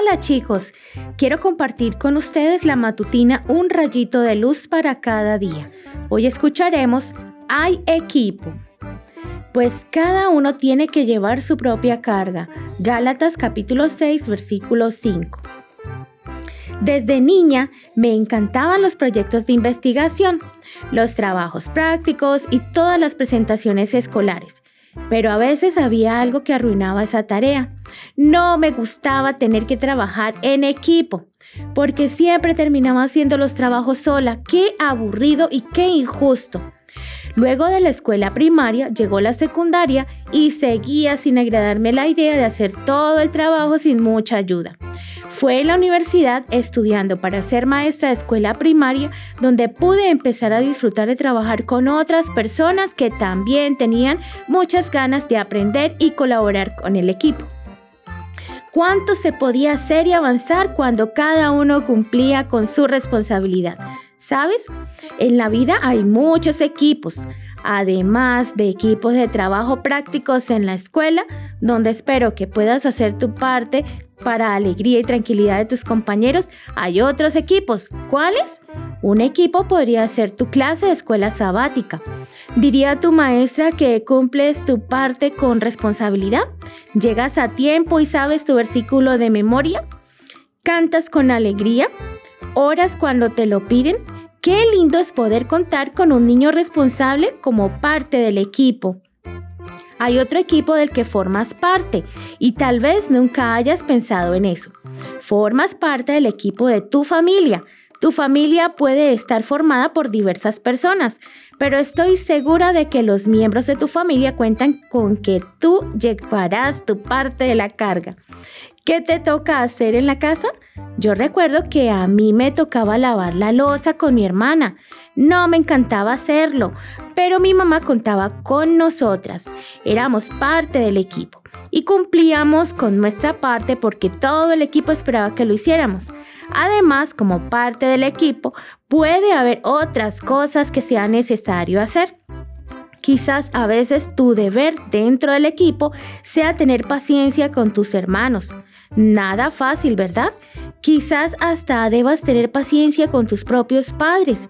Hola chicos, quiero compartir con ustedes la matutina Un rayito de luz para cada día. Hoy escucharemos Hay equipo. Pues cada uno tiene que llevar su propia carga. Gálatas capítulo 6 versículo 5. Desde niña me encantaban los proyectos de investigación, los trabajos prácticos y todas las presentaciones escolares. Pero a veces había algo que arruinaba esa tarea. No me gustaba tener que trabajar en equipo, porque siempre terminaba haciendo los trabajos sola. Qué aburrido y qué injusto. Luego de la escuela primaria llegó la secundaria y seguía sin agradarme la idea de hacer todo el trabajo sin mucha ayuda. Fue en la universidad estudiando para ser maestra de escuela primaria donde pude empezar a disfrutar de trabajar con otras personas que también tenían muchas ganas de aprender y colaborar con el equipo. ¿Cuánto se podía hacer y avanzar cuando cada uno cumplía con su responsabilidad? ¿Sabes? En la vida hay muchos equipos, además de equipos de trabajo prácticos en la escuela, donde espero que puedas hacer tu parte para alegría y tranquilidad de tus compañeros, hay otros equipos. ¿Cuáles? Un equipo podría ser tu clase de escuela sabática. ¿Diría tu maestra que cumples tu parte con responsabilidad? ¿Llegas a tiempo y sabes tu versículo de memoria? ¿Cantas con alegría? ¿Oras cuando te lo piden? Qué lindo es poder contar con un niño responsable como parte del equipo hay otro equipo del que formas parte y tal vez nunca hayas pensado en eso. Formas parte del equipo de tu familia. Tu familia puede estar formada por diversas personas, pero estoy segura de que los miembros de tu familia cuentan con que tú llevarás tu parte de la carga. ¿Qué te toca hacer en la casa? Yo recuerdo que a mí me tocaba lavar la losa con mi hermana. No me encantaba hacerlo, pero mi mamá contaba con nosotras. Éramos parte del equipo y cumplíamos con nuestra parte porque todo el equipo esperaba que lo hiciéramos. Además, como parte del equipo, puede haber otras cosas que sea necesario hacer. Quizás a veces tu deber dentro del equipo sea tener paciencia con tus hermanos. Nada fácil, ¿verdad? Quizás hasta debas tener paciencia con tus propios padres.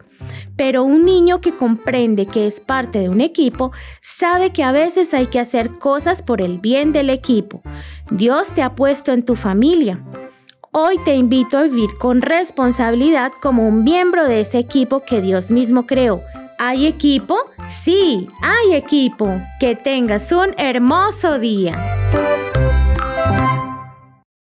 Pero un niño que comprende que es parte de un equipo sabe que a veces hay que hacer cosas por el bien del equipo. Dios te ha puesto en tu familia. Hoy te invito a vivir con responsabilidad como un miembro de ese equipo que Dios mismo creó. ¿Hay equipo? Sí, hay equipo. Que tengas un hermoso día.